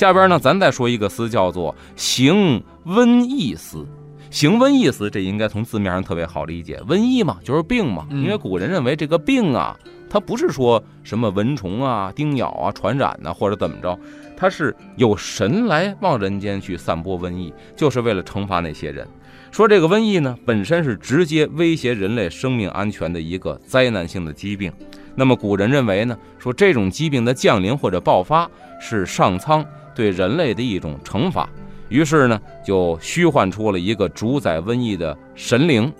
下边呢，咱再说一个词，叫做行瘟疫司。行瘟疫司，这应该从字面上特别好理解，瘟疫嘛，就是病嘛。因为古人认为这个病啊，它不是说什么蚊虫啊、叮咬啊传染呢，或者怎么着，它是有神来往人间去散播瘟疫，就是为了惩罚那些人。说这个瘟疫呢，本身是直接威胁人类生命安全的一个灾难性的疾病。那么古人认为呢，说这种疾病的降临或者爆发是上苍对人类的一种惩罚，于是呢就虚幻出了一个主宰瘟疫的神灵。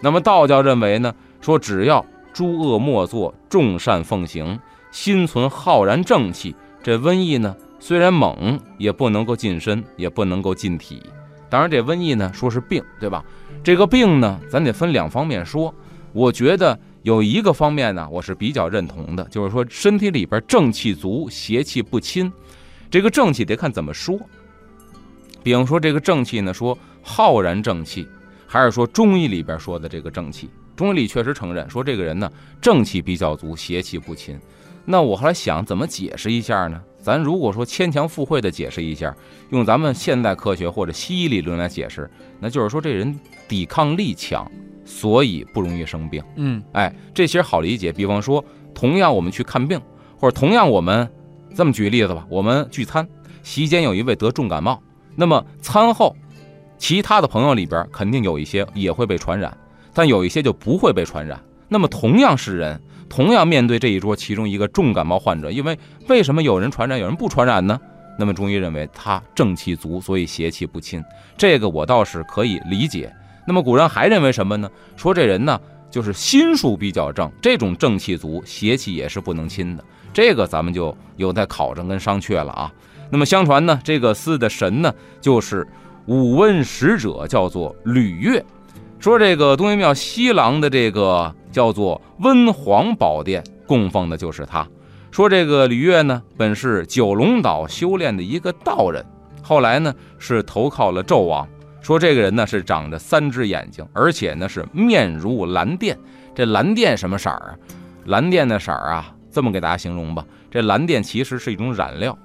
那么道教认为呢，说只要诸恶莫作，众善奉行，心存浩然正气，这瘟疫呢虽然猛，也不能够近身，也不能够近体。当然，这瘟疫呢，说是病，对吧？这个病呢，咱得分两方面说。我觉得有一个方面呢，我是比较认同的，就是说身体里边正气足，邪气不侵。这个正气得看怎么说。比方说这个正气呢，说浩然正气，还是说中医里边说的这个正气？中医里确实承认说这个人呢，正气比较足，邪气不侵。那我后来想怎么解释一下呢？咱如果说牵强附会的解释一下，用咱们现代科学或者西医理论来解释，那就是说这人抵抗力强，所以不容易生病。嗯，哎，这其实好理解。比方说，同样我们去看病，或者同样我们这么举例子吧，我们聚餐，席间有一位得重感冒，那么餐后，其他的朋友里边肯定有一些也会被传染，但有一些就不会被传染。那么同样是人。同样面对这一桌其中一个重感冒患者，因为为什么有人传染，有人不传染呢？那么中医认为他正气足，所以邪气不侵。这个我倒是可以理解。那么古人还认为什么呢？说这人呢就是心术比较正，这种正气足，邪气也是不能侵的。这个咱们就有待考证跟商榷了啊。那么相传呢，这个司的神呢就是五瘟使者，叫做吕岳。说这个东岳庙西廊的这个叫做温皇宝殿供奉的就是他。说这个吕岳呢，本是九龙岛修炼的一个道人，后来呢是投靠了纣王。说这个人呢是长着三只眼睛，而且呢是面如蓝靛。这蓝靛什么色儿啊？蓝靛的色儿啊，这么给大家形容吧，这蓝靛其实是一种染料，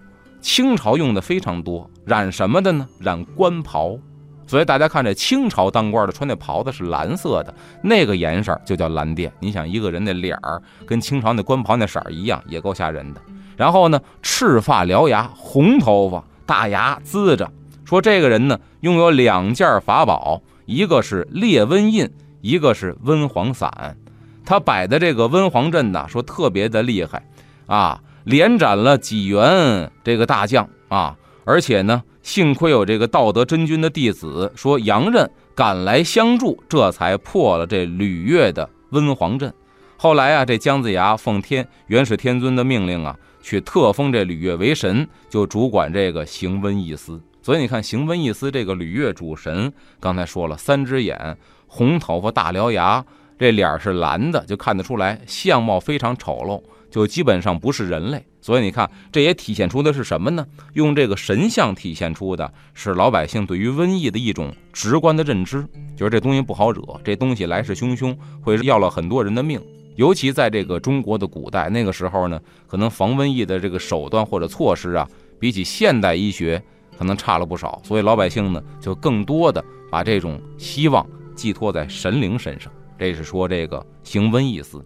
清朝用的非常多。染什么的呢？染官袍。所以大家看这清朝当官的穿那袍子是蓝色的，那个颜色就叫蓝靛。你想一个人的脸儿跟清朝那官袍那色儿一样，也够吓人的。然后呢，赤发獠牙，红头发，大牙呲着。说这个人呢，拥有两件法宝，一个是烈瘟印，一个是温黄伞。他摆的这个温黄阵呢，说特别的厉害啊，连斩了几员这个大将啊，而且呢。幸亏有这个道德真君的弟子说杨任赶来相助，这才破了这吕月的温黄阵。后来啊，这姜子牙奉天元始天尊的命令啊，去特封这吕月为神，就主管这个行瘟疫司。所以你看，行瘟疫司这个吕月主神，刚才说了，三只眼，红头发，大獠牙，这脸是蓝的，就看得出来相貌非常丑陋。就基本上不是人类，所以你看，这也体现出的是什么呢？用这个神像体现出的是老百姓对于瘟疫的一种直观的认知，就是这东西不好惹，这东西来势汹汹，会要了很多人的命。尤其在这个中国的古代，那个时候呢，可能防瘟疫的这个手段或者措施啊，比起现代医学可能差了不少，所以老百姓呢，就更多的把这种希望寄托在神灵身上。这是说这个行瘟疫司。